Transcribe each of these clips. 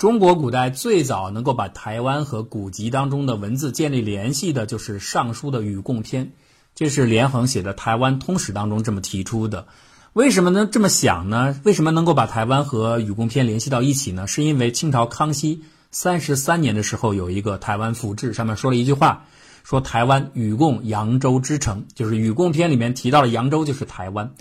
中国古代最早能够把台湾和古籍当中的文字建立联系的，就是《尚书》的《禹贡篇》，这是连横写的《台湾通史》当中这么提出的。为什么能这么想呢？为什么能够把台湾和《禹贡篇》联系到一起呢？是因为清朝康熙三十三年的时候有一个《台湾府志》，上面说了一句话，说台湾禹贡扬州之城，就是《禹贡篇》里面提到了扬州就是台湾。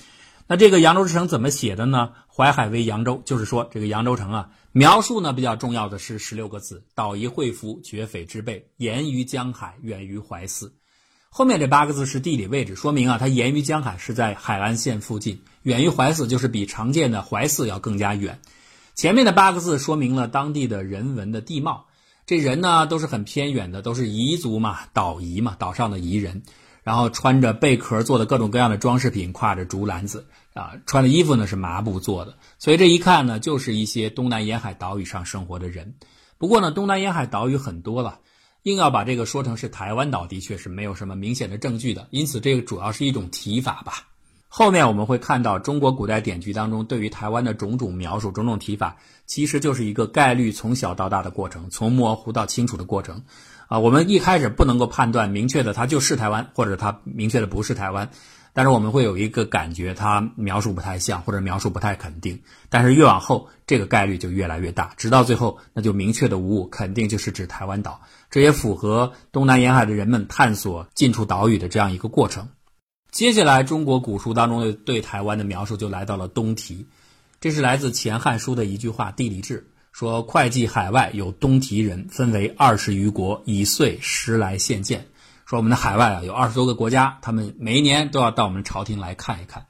那这个扬州之城怎么写的呢？淮海为扬州，就是说这个扬州城啊，描述呢比较重要的是十六个字：岛夷会服，绝匪之辈，沿于江海，远于淮泗。后面这八个字是地理位置，说明啊，它沿于江海是在海岸线附近，远于淮泗就是比常见的淮泗要更加远。前面的八个字说明了当地的人文的地貌，这人呢都是很偏远的，都是彝族嘛，岛夷嘛，岛上的彝人。然后穿着贝壳做的各种各样的装饰品，挎着竹篮子啊，穿的衣服呢是麻布做的，所以这一看呢，就是一些东南沿海岛屿上生活的人。不过呢，东南沿海岛屿很多了，硬要把这个说成是台湾岛，的确是没有什么明显的证据的。因此，这个主要是一种提法吧。后面我们会看到中国古代典籍当中对于台湾的种种描述、种种提法，其实就是一个概率从小到大的过程，从模糊到清楚的过程。啊，我们一开始不能够判断明确的它就是台湾，或者它明确的不是台湾，但是我们会有一个感觉，它描述不太像，或者描述不太肯定。但是越往后，这个概率就越来越大，直到最后，那就明确的无误，肯定就是指台湾岛。这也符合东南沿海的人们探索近处岛屿的这样一个过程。接下来，中国古书当中的对台湾的描述就来到了东提，这是来自前汉书的一句话《地理志》。说会计海外有东提人，分为二十余国，以岁时来献见。说我们的海外啊有二十多个国家，他们每一年都要到我们朝廷来看一看。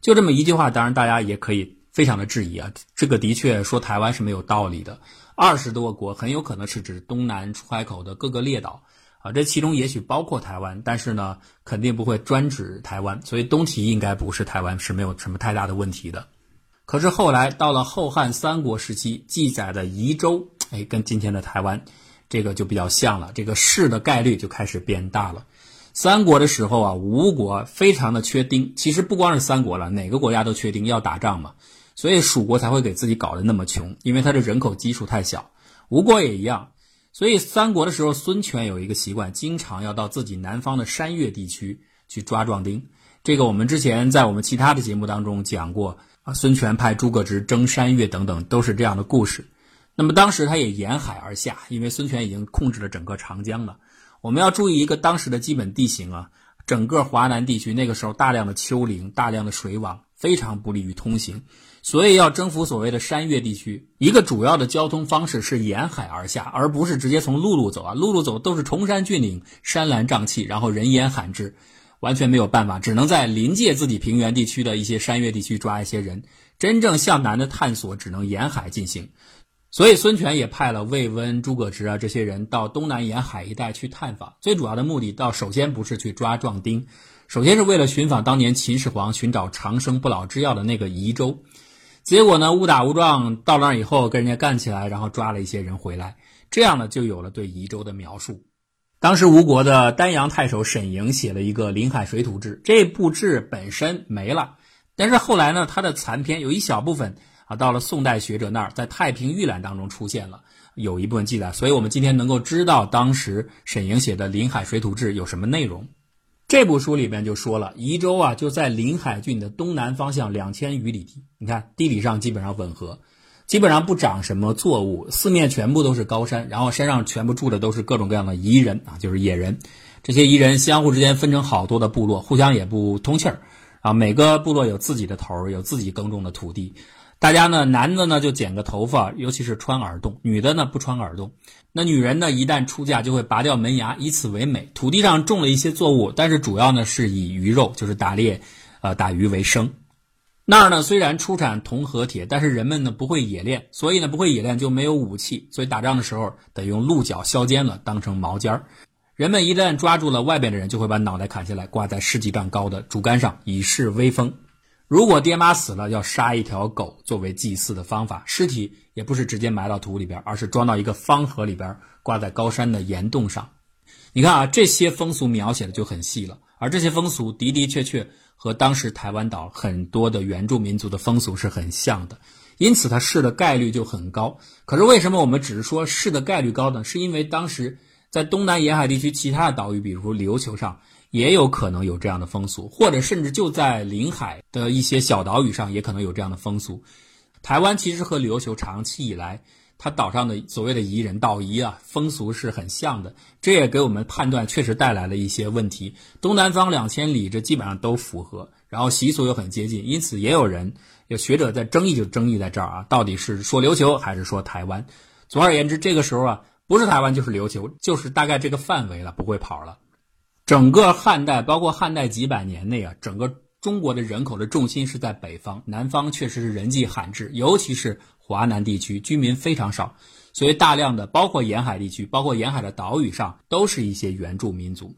就这么一句话，当然大家也可以非常的质疑啊，这个的确说台湾是没有道理的。二十多个国很有可能是指东南出海口的各个列岛啊，这其中也许包括台湾，但是呢肯定不会专指台湾，所以东提应该不是台湾是没有什么太大的问题的。可是后来到了后汉三国时期记载的宜州，哎，跟今天的台湾，这个就比较像了。这个市的概率就开始变大了。三国的时候啊，吴国非常的缺丁，其实不光是三国了，哪个国家都缺丁，要打仗嘛，所以蜀国才会给自己搞得那么穷，因为它的人口基数太小。吴国也一样，所以三国的时候，孙权有一个习惯，经常要到自己南方的山岳地区去抓壮丁。这个我们之前在我们其他的节目当中讲过。孙权派诸葛直征山岳等等，都是这样的故事。那么当时他也沿海而下，因为孙权已经控制了整个长江了。我们要注意一个当时的基本地形啊，整个华南地区那个时候大量的丘陵、大量的水网，非常不利于通行。所以要征服所谓的山岳地区，一个主要的交通方式是沿海而下，而不是直接从陆路走啊。陆路走都是崇山峻岭、山岚瘴气，然后人烟罕至。完全没有办法，只能在临界自己平原地区的一些山岳地区抓一些人。真正向南的探索只能沿海进行，所以孙权也派了魏温、诸葛直啊这些人到东南沿海一带去探访。最主要的目的，到首先不是去抓壮丁，首先是为了寻访当年秦始皇寻找长生不老之药的那个夷州。结果呢，误打误撞到那儿以后，跟人家干起来，然后抓了一些人回来，这样呢，就有了对夷州的描述。当时吴国的丹阳太守沈莹写了一个《临海水土志》，这部志本身没了，但是后来呢，它的残篇有一小部分啊，到了宋代学者那儿，在《太平御览》当中出现了，有一部分记载，所以我们今天能够知道当时沈莹写的《临海水土志》有什么内容。这部书里边就说了，宜州啊就在临海郡的东南方向两千余里地，你看地理上基本上吻合。基本上不长什么作物，四面全部都是高山，然后山上全部住的都是各种各样的彝人啊，就是野人。这些彝人相互之间分成好多的部落，互相也不通气儿啊。每个部落有自己的头儿，有自己耕种的土地。大家呢，男的呢就剪个头发，尤其是穿耳洞；女的呢不穿耳洞。那女人呢，一旦出嫁就会拔掉门牙，以此为美。土地上种了一些作物，但是主要呢是以鱼肉，就是打猎，呃，打鱼为生。那儿呢，虽然出产铜和铁，但是人们呢不会冶炼，所以呢不会冶炼就没有武器，所以打仗的时候得用鹿角削尖了当成矛尖儿。人们一旦抓住了外边的人，就会把脑袋砍下来挂在十几丈高的竹竿上以示威风。如果爹妈死了，要杀一条狗作为祭祀的方法。尸体也不是直接埋到土里边，而是装到一个方盒里边，挂在高山的岩洞上。你看啊，这些风俗描写的就很细了，而这些风俗的的确确。和当时台湾岛很多的原住民族的风俗是很像的，因此它试的概率就很高。可是为什么我们只是说试的概率高呢？是因为当时在东南沿海地区其他的岛屿，比如琉球上，也有可能有这样的风俗，或者甚至就在临海的一些小岛屿上，也可能有这样的风俗。台湾其实和琉球长期以来。它岛上的所谓的彝人岛夷啊，风俗是很像的，这也给我们判断确实带来了一些问题。东南方两千里，这基本上都符合，然后习俗又很接近，因此也有人有学者在争议，就争议在这儿啊，到底是说琉球还是说台湾？总而言之，这个时候啊，不是台湾就是琉球，就是大概这个范围了，不会跑了。整个汉代，包括汉代几百年内啊，整个中国的人口的重心是在北方，南方确实是人迹罕至，尤其是。华南地区居民非常少，所以大量的包括沿海地区，包括沿海的岛屿上，都是一些原住民族。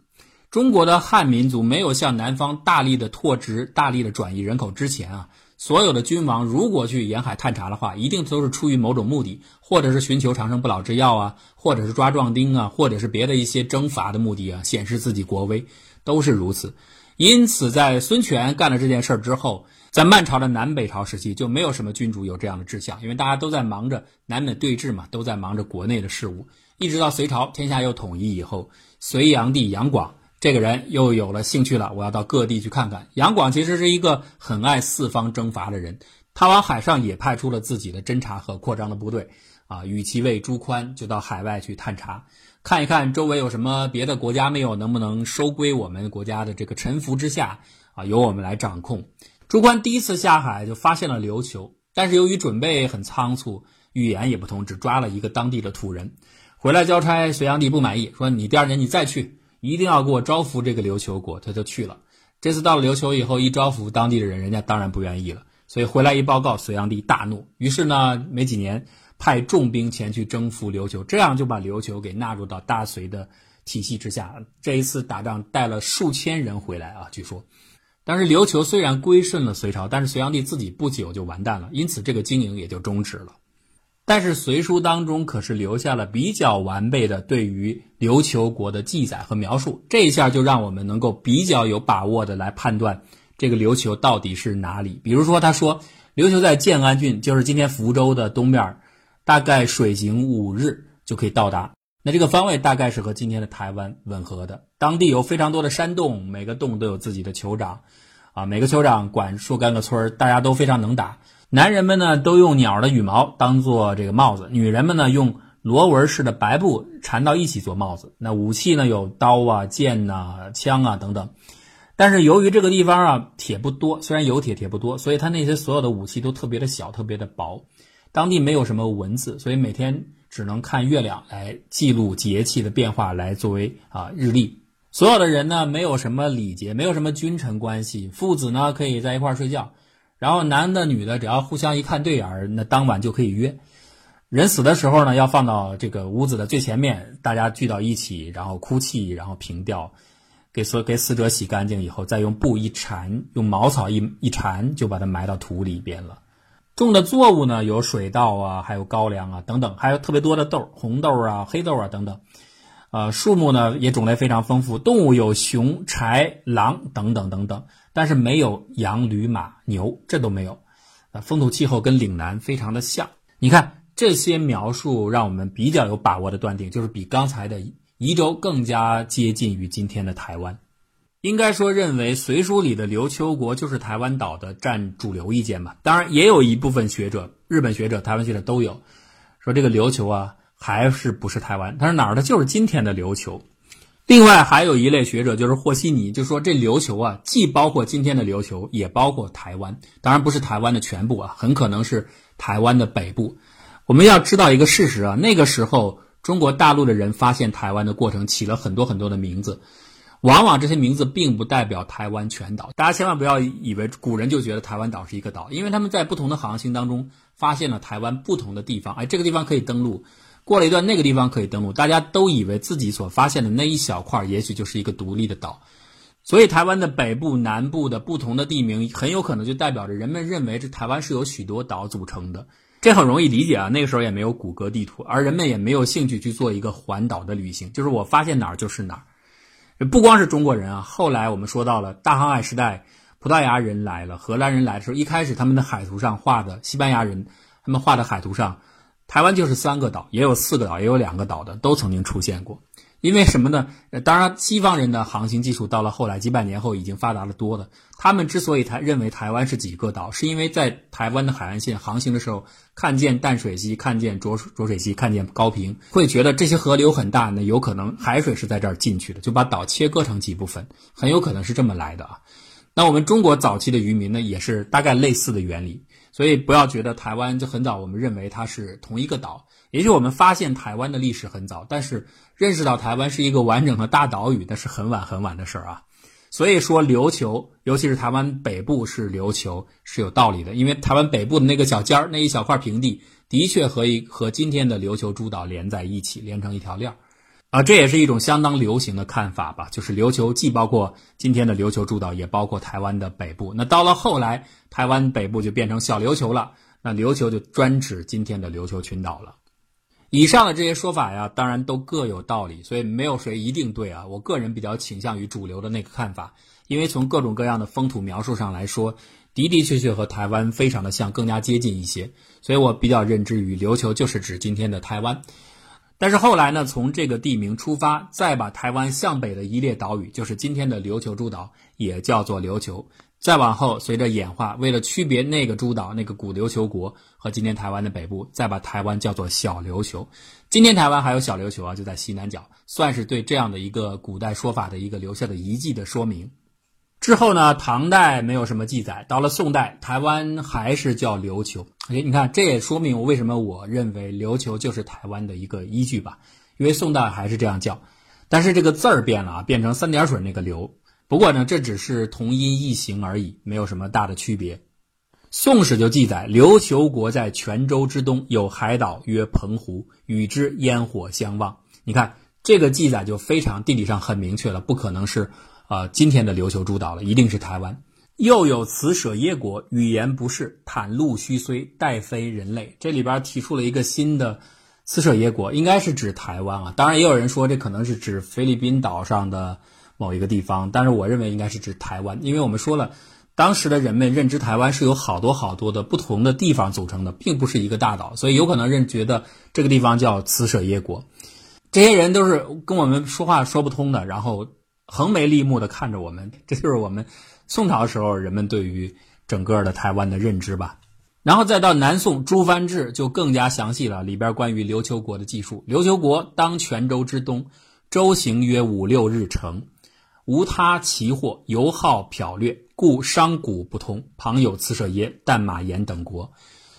中国的汉民族没有向南方大力的拓殖、大力的转移人口之前啊，所有的君王如果去沿海探查的话，一定都是出于某种目的，或者是寻求长生不老之药啊，或者是抓壮丁啊，或者是别的一些征伐的目的啊，显示自己国威，都是如此。因此，在孙权干了这件事儿之后。在满朝的南北朝时期，就没有什么君主有这样的志向，因为大家都在忙着南北对峙嘛，都在忙着国内的事务。一直到隋朝天下又统一以后，隋炀帝杨广这个人又有了兴趣了，我要到各地去看看。杨广其实是一个很爱四方征伐的人，他往海上也派出了自己的侦察和扩张的部队，啊，与其为朱宽就到海外去探查，看一看周围有什么别的国家没有，能不能收归我们国家的这个臣服之下，啊，由我们来掌控。朱宽第一次下海就发现了琉球，但是由于准备很仓促，语言也不通，只抓了一个当地的土人。回来交差，隋炀帝不满意，说：“你第二年你再去，一定要给我招服这个琉球国。”他就去了。这次到了琉球以后，一招服当地的人，人家当然不愿意了。所以回来一报告，隋炀帝大怒。于是呢，没几年派重兵前去征服琉球，这样就把琉球给纳入到大隋的体系之下。这一次打仗带了数千人回来啊，据说。但是琉球虽然归顺了隋朝，但是隋炀帝自己不久就完蛋了，因此这个经营也就终止了。但是《隋书》当中可是留下了比较完备的对于琉球国的记载和描述，这一下就让我们能够比较有把握的来判断这个琉球到底是哪里。比如说，他说琉球在建安郡，就是今天福州的东边，大概水行五日就可以到达。那这个方位大概是和今天的台湾吻合的。当地有非常多的山洞，每个洞都有自己的酋长，啊，每个酋长管若干个村儿，大家都非常能打。男人们呢都用鸟的羽毛当做这个帽子，女人们呢用螺纹式的白布缠到一起做帽子。那武器呢有刀啊、剑呐、枪啊等等。但是由于这个地方啊铁不多，虽然有铁，铁不多，所以它那些所有的武器都特别的小，特别的薄。当地没有什么文字，所以每天。只能看月亮来记录节气的变化，来作为啊日历。所有的人呢，没有什么礼节，没有什么君臣关系，父子呢可以在一块儿睡觉，然后男的女的只要互相一看对眼儿，那当晚就可以约。人死的时候呢，要放到这个屋子的最前面，大家聚到一起，然后哭泣，然后凭吊，给所给死者洗干净以后，再用布一缠，用茅草一一缠，就把它埋到土里边了。种的作物呢，有水稻啊，还有高粱啊等等，还有特别多的豆，红豆啊、黑豆啊等等。呃，树木呢也种类非常丰富，动物有熊、豺、狼等等等等，但是没有羊、驴、马、牛，这都没有。啊，风土气候跟岭南非常的像。你看这些描述，让我们比较有把握的断定，就是比刚才的宜州更加接近于今天的台湾。应该说，认为《隋书》里的琉球国就是台湾岛的占主流意见吧。当然，也有一部分学者，日本学者、台湾学者都有，说这个琉球啊，还是不是台湾？他说哪儿的？就是今天的琉球。另外，还有一类学者，就是和稀泥，就说这琉球啊，既包括今天的琉球，也包括台湾。当然，不是台湾的全部啊，很可能是台湾的北部。我们要知道一个事实啊，那个时候中国大陆的人发现台湾的过程，起了很多很多的名字。往往这些名字并不代表台湾全岛，大家千万不要以为古人就觉得台湾岛是一个岛，因为他们在不同的航行当中发现了台湾不同的地方，哎，这个地方可以登陆，过了一段那个地方可以登陆，大家都以为自己所发现的那一小块也许就是一个独立的岛，所以台湾的北部、南部的不同的地名很有可能就代表着人们认为这台湾是由许多岛组成的，这很容易理解啊，那个时候也没有谷歌地图，而人们也没有兴趣去做一个环岛的旅行，就是我发现哪儿就是哪儿。不光是中国人啊，后来我们说到了大航海时代，葡萄牙人来了，荷兰人来的时候，一开始他们的海图上画的西班牙人他们画的海图上，台湾就是三个岛，也有四个岛，也有两个岛的，都曾经出现过。因为什么呢？呃当然，西方人的航行技术到了后来几百年后已经发达的多了。他们之所以他认为台湾是几个岛，是因为在台湾的海岸线航行的时候，看见淡水溪，看见浊浊水溪，看见高平，会觉得这些河流很大，那有可能海水是在这儿进去的，就把岛切割成几部分，很有可能是这么来的啊。那我们中国早期的渔民呢，也是大概类似的原理。所以不要觉得台湾就很早，我们认为它是同一个岛。也许我们发现台湾的历史很早，但是认识到台湾是一个完整的大岛屿，那是很晚很晚的事儿啊。所以说琉球，尤其是台湾北部是琉球是有道理的，因为台湾北部的那个小尖儿那一小块平地，的确和一和今天的琉球诸岛连在一起，连成一条链儿。啊，这也是一种相当流行的看法吧，就是琉球既包括今天的琉球诸岛，也包括台湾的北部。那到了后来，台湾北部就变成小琉球了，那琉球就专指今天的琉球群岛了。以上的这些说法呀，当然都各有道理，所以没有谁一定对啊。我个人比较倾向于主流的那个看法，因为从各种各样的风土描述上来说，的的确确和台湾非常的像，更加接近一些，所以我比较认知于琉球就是指今天的台湾。但是后来呢，从这个地名出发，再把台湾向北的一列岛屿，就是今天的琉球诸岛，也叫做琉球。再往后，随着演化，为了区别那个诸岛、那个古琉球国和今天台湾的北部，再把台湾叫做小琉球。今天台湾还有小琉球啊，就在西南角，算是对这样的一个古代说法的一个留下的遗迹的说明。之后呢，唐代没有什么记载，到了宋代，台湾还是叫琉球。哎，你看，这也说明我为什么我认为琉球就是台湾的一个依据吧？因为宋代还是这样叫，但是这个字儿变了啊，变成三点水那个琉。不过呢，这只是同音异形而已，没有什么大的区别。宋史就记载，琉球国在泉州之东，有海岛曰澎湖，与之烟火相望。你看这个记载就非常地理上很明确了，不可能是。啊，今天的琉球诸岛了，一定是台湾。又有此舍耶国，语言不是，袒露虚虽，待非人类。这里边提出了一个新的此舍耶国，应该是指台湾啊。当然，也有人说这可能是指菲律宾岛上的某一个地方，但是我认为应该是指台湾，因为我们说了，当时的人们认知台湾是由好多好多的不同的地方组成的，并不是一个大岛，所以有可能认觉得这个地方叫此舍耶国。这些人都是跟我们说话说不通的，然后。横眉立目的看着我们，这就是我们宋朝时候人们对于整个的台湾的认知吧。然后再到南宋朱藩志就更加详细了，里边关于琉球国的记述。琉球国当泉州之东，舟行约五六日程，无他奇货，游好剽掠，故商贾不通。旁有次舍耶、淡马岩等国，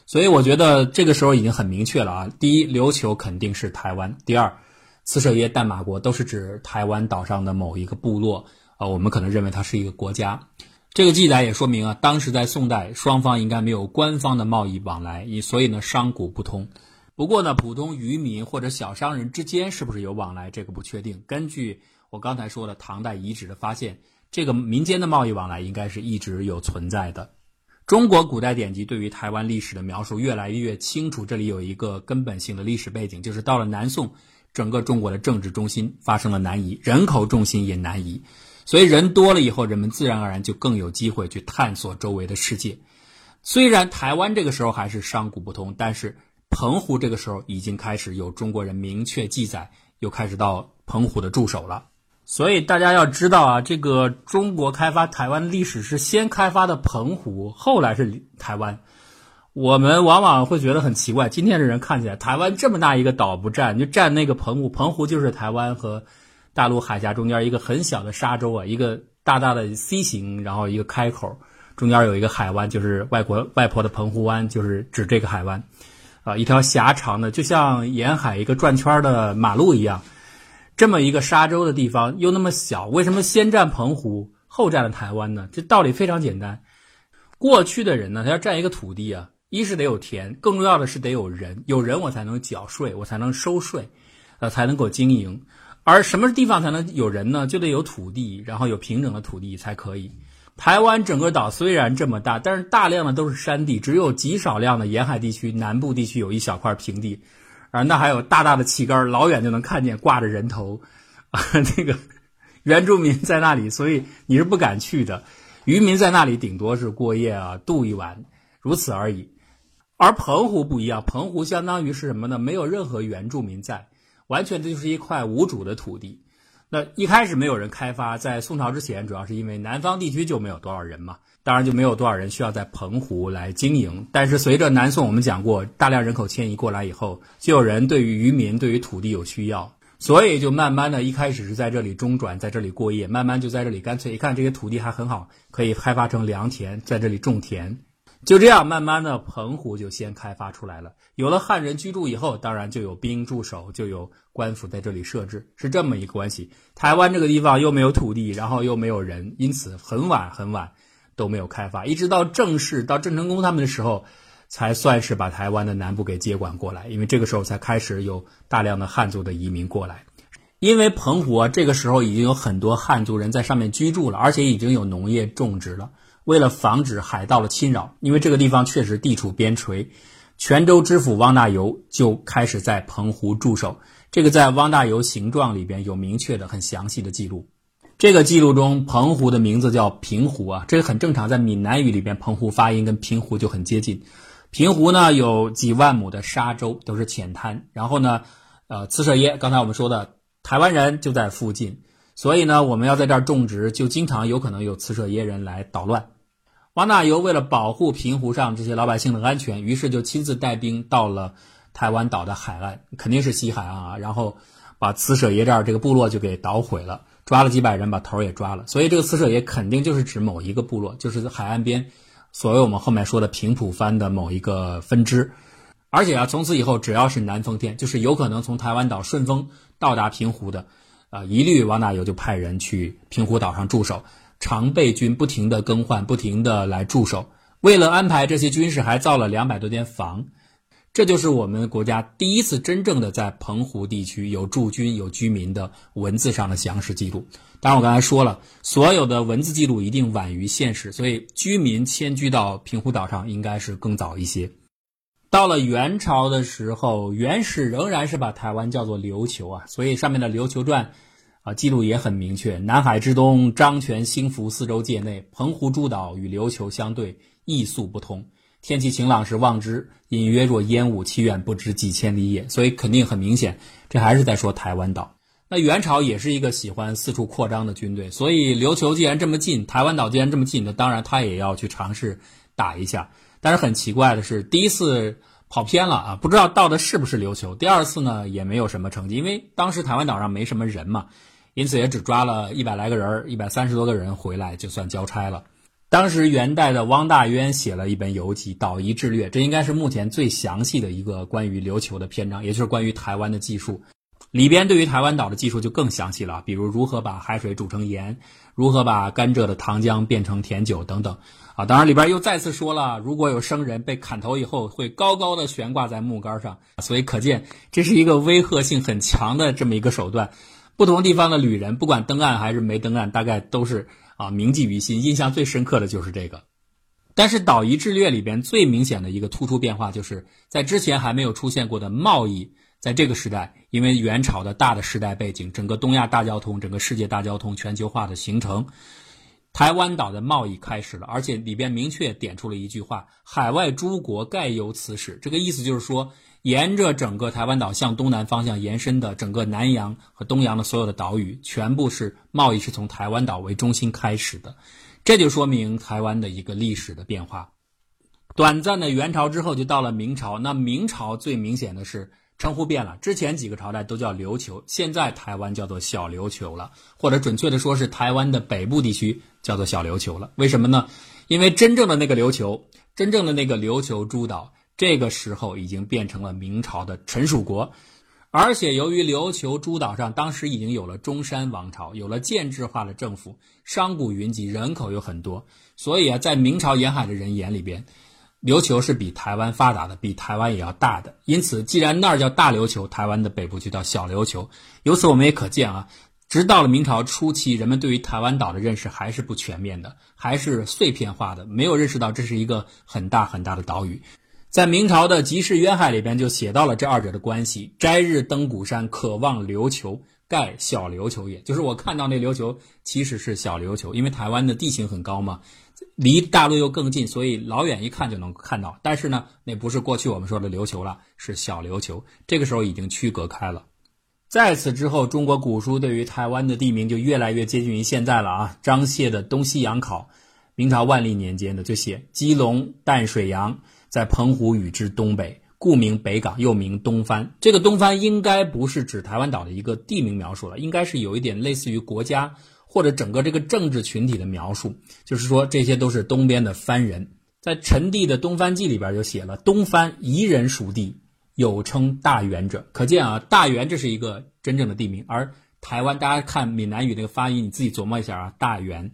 所以我觉得这个时候已经很明确了啊。第一，琉球肯定是台湾；第二。次舍耶、淡马国都是指台湾岛上的某一个部落，呃，我们可能认为它是一个国家。这个记载也说明啊，当时在宋代，双方应该没有官方的贸易往来，你所以呢，商贾不通。不过呢，普通渔民或者小商人之间是不是有往来，这个不确定。根据我刚才说的唐代遗址的发现，这个民间的贸易往来应该是一直有存在的。中国古代典籍对于台湾历史的描述越来越清楚，这里有一个根本性的历史背景，就是到了南宋。整个中国的政治中心发生了南移，人口重心也南移，所以人多了以后，人们自然而然就更有机会去探索周围的世界。虽然台湾这个时候还是商贾不通，但是澎湖这个时候已经开始有中国人明确记载，又开始到澎湖的驻守了。所以大家要知道啊，这个中国开发台湾历史是先开发的澎湖，后来是台湾。我们往往会觉得很奇怪，今天的人看起来，台湾这么大一个岛不占，就占那个澎湖，澎湖就是台湾和大陆海峡中间一个很小的沙洲啊，一个大大的 C 型，然后一个开口，中间有一个海湾，就是外国外婆的澎湖湾，就是指这个海湾，啊，一条狭长的，就像沿海一个转圈的马路一样，这么一个沙洲的地方又那么小，为什么先占澎湖，后占了台湾呢？这道理非常简单，过去的人呢，他要占一个土地啊。一是得有田，更重要的是得有人，有人我才能缴税，我才能收税，呃，才能够经营。而什么地方才能有人呢？就得有土地，然后有平整的土地才可以。台湾整个岛虽然这么大，但是大量的都是山地，只有极少量的沿海地区、南部地区有一小块平地，而那还有大大的旗杆，老远就能看见挂着人头，啊，那个原住民在那里，所以你是不敢去的。渔民在那里顶多是过夜啊，度一晚，如此而已。而澎湖不一样，澎湖相当于是什么呢？没有任何原住民在，完全这就是一块无主的土地。那一开始没有人开发，在宋朝之前，主要是因为南方地区就没有多少人嘛，当然就没有多少人需要在澎湖来经营。但是随着南宋，我们讲过大量人口迁移过来以后，就有人对于渔民、对于土地有需要，所以就慢慢的一开始是在这里中转，在这里过夜，慢慢就在这里干脆一看这些土地还很好，可以开发成良田，在这里种田。就这样，慢慢的，澎湖就先开发出来了。有了汉人居住以后，当然就有兵驻守，就有官府在这里设置，是这么一个关系。台湾这个地方又没有土地，然后又没有人，因此很晚很晚都没有开发，一直到正式到郑成功他们的时候，才算是把台湾的南部给接管过来。因为这个时候才开始有大量的汉族的移民过来。因为澎湖啊这个时候已经有很多汉族人在上面居住了，而且已经有农业种植了。为了防止海盗的侵扰，因为这个地方确实地处边陲，泉州知府汪大猷就开始在澎湖驻守。这个在汪大猷行状里边有明确的、很详细的记录。这个记录中，澎湖的名字叫平湖啊，这个很正常，在闽南语里边，澎湖发音跟平湖就很接近。平湖呢有几万亩的沙洲，都是浅滩。然后呢，呃，茨舍耶，刚才我们说的台湾人就在附近，所以呢，我们要在这儿种植，就经常有可能有茨舍耶人来捣乱。汪大猷为了保护平湖上这些老百姓的安全，于是就亲自带兵到了台湾岛的海岸，肯定是西海岸啊。然后把茨舍耶这儿这个部落就给捣毁了，抓了几百人，把头也抓了。所以这个刺舍也肯定就是指某一个部落，就是海岸边所谓我们后面说的平埔藩的某一个分支。而且啊，从此以后只要是南风天，就是有可能从台湾岛顺风到达平湖的，啊，一律王大猷就派人去平湖岛上驻守。常备军不停地更换，不停地来驻守。为了安排这些军事，还造了两百多间房。这就是我们国家第一次真正的在澎湖地区有驻军、有居民的文字上的详实记录。当然，我刚才说了，所有的文字记录一定晚于现实，所以居民迁居到平湖岛上应该是更早一些。到了元朝的时候，元史仍然是把台湾叫做琉球啊，所以上面的《琉球传》。啊，记录也很明确。南海之东，漳泉兴福四周界内，澎湖诸岛与琉球相对，异宿不通。天气晴朗时望之，隐约若烟雾，其远不知几千里也。所以肯定很明显，这还是在说台湾岛。那元朝也是一个喜欢四处扩张的军队，所以琉球既然这么近，台湾岛既然这么近，那当然他也要去尝试打一下。但是很奇怪的是，第一次跑偏了啊，不知道到的是不是琉球。第二次呢，也没有什么成绩，因为当时台湾岛上没什么人嘛。因此也只抓了一百来个人，一百三十多个人回来就算交差了。当时元代的汪大渊写了一本游记《岛夷志略》，这应该是目前最详细的一个关于琉球的篇章，也就是关于台湾的技术。里边对于台湾岛的技术就更详细了，比如如何把海水煮成盐，如何把甘蔗的糖浆变成甜酒等等。啊，当然里边又再次说了，如果有生人被砍头以后，会高高的悬挂在木杆上。所以可见这是一个威吓性很强的这么一个手段。不同地方的旅人，不管登岸还是没登岸，大概都是啊铭记于心。印象最深刻的就是这个。但是《岛夷志略》里边最明显的一个突出变化，就是在之前还没有出现过的贸易，在这个时代，因为元朝的大的时代背景，整个东亚大交通、整个世界大交通、全球化的形成，台湾岛的贸易开始了，而且里边明确点出了一句话：“海外诸国盖有此使。”这个意思就是说。沿着整个台湾岛向东南方向延伸的整个南洋和东洋的所有的岛屿，全部是贸易是从台湾岛为中心开始的，这就说明台湾的一个历史的变化。短暂的元朝之后就到了明朝，那明朝最明显的是称呼变了，之前几个朝代都叫琉球，现在台湾叫做小琉球了，或者准确的说是台湾的北部地区叫做小琉球了。为什么呢？因为真正的那个琉球，真正的那个琉球诸岛。这个时候已经变成了明朝的臣属国，而且由于琉球诸岛上当时已经有了中山王朝，有了建制化的政府，商贾云集，人口有很多，所以啊，在明朝沿海的人眼里边，琉球是比台湾发达的，比台湾也要大的。因此，既然那儿叫大琉球，台湾的北部就叫小琉球。由此我们也可见啊，直到了明朝初期，人们对于台湾岛的认识还是不全面的，还是碎片化的，没有认识到这是一个很大很大的岛屿。在明朝的《集市渊海》里边就写到了这二者的关系：摘日登古山，可望琉球，盖小琉球也。就是我看到那琉球其实是小琉球，因为台湾的地形很高嘛，离大陆又更近，所以老远一看就能看到。但是呢，那不是过去我们说的琉球了，是小琉球。这个时候已经区隔开了。在此之后，中国古书对于台湾的地名就越来越接近于现在了啊。张燮的《东西洋考》，明朝万历年间的就写：基隆淡水洋在澎湖屿之东北，故名北港，又名东番。这个东番应该不是指台湾岛的一个地名描述了，应该是有一点类似于国家。或者整个这个政治群体的描述，就是说这些都是东边的番人。在陈帝的《东番记》里边就写了：“东番夷人属地，有称大元者。”可见啊，大元这是一个真正的地名。而台湾，大家看闽南语那个发音，你自己琢磨一下啊，大元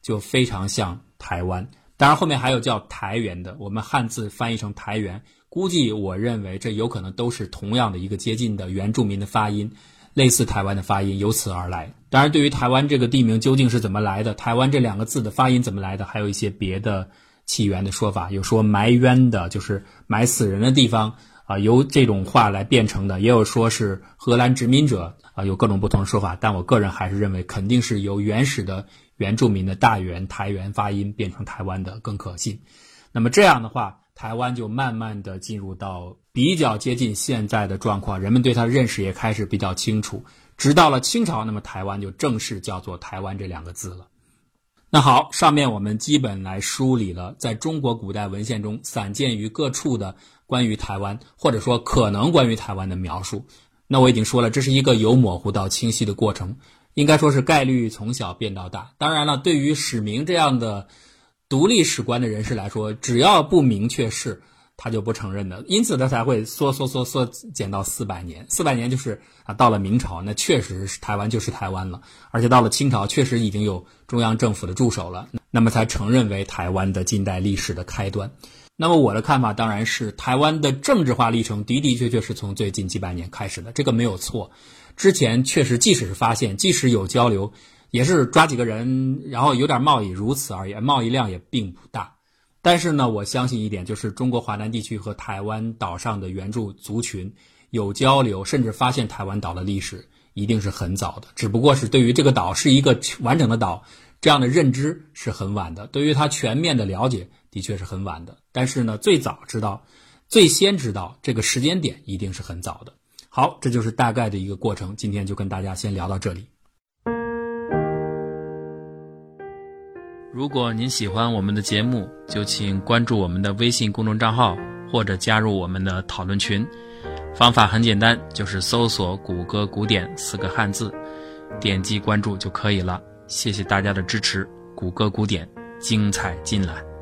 就非常像台湾。当然后面还有叫台原的，我们汉字翻译成台原，估计我认为这有可能都是同样的一个接近的原住民的发音。类似台湾的发音由此而来。当然，对于台湾这个地名究竟是怎么来的，台湾这两个字的发音怎么来的，还有一些别的起源的说法。有说埋冤的，就是埋死人的地方啊，由这种话来变成的；也有说是荷兰殖民者啊，有各种不同的说法。但我个人还是认为，肯定是由原始的原住民的大原台原发音变成台湾的更可信。那么这样的话。台湾就慢慢的进入到比较接近现在的状况，人们对它的认识也开始比较清楚。直到了清朝，那么台湾就正式叫做台湾这两个字了。那好，上面我们基本来梳理了在中国古代文献中散见于各处的关于台湾，或者说可能关于台湾的描述。那我已经说了，这是一个由模糊到清晰的过程，应该说是概率从小变到大。当然了，对于史明这样的。独立史观的人士来说，只要不明确是，他就不承认的。因此，他才会缩缩缩缩减到四百年。四百年就是啊，到了明朝，那确实是台湾就是台湾了。而且到了清朝，确实已经有中央政府的驻守了，那么才承认为台湾的近代历史的开端。那么我的看法当然是，台湾的政治化历程的的确确是从最近几百年开始的，这个没有错。之前确实，即使是发现，即使有交流。也是抓几个人，然后有点贸易，如此而已，贸易量也并不大。但是呢，我相信一点，就是中国华南地区和台湾岛上的原住族群有交流，甚至发现台湾岛的历史一定是很早的。只不过是对于这个岛是一个完整的岛这样的认知是很晚的，对于它全面的了解的确是很晚的。但是呢，最早知道、最先知道这个时间点一定是很早的。好，这就是大概的一个过程。今天就跟大家先聊到这里。如果您喜欢我们的节目，就请关注我们的微信公众账号，或者加入我们的讨论群。方法很简单，就是搜索“谷歌古典”四个汉字，点击关注就可以了。谢谢大家的支持，谷歌古典精彩尽览。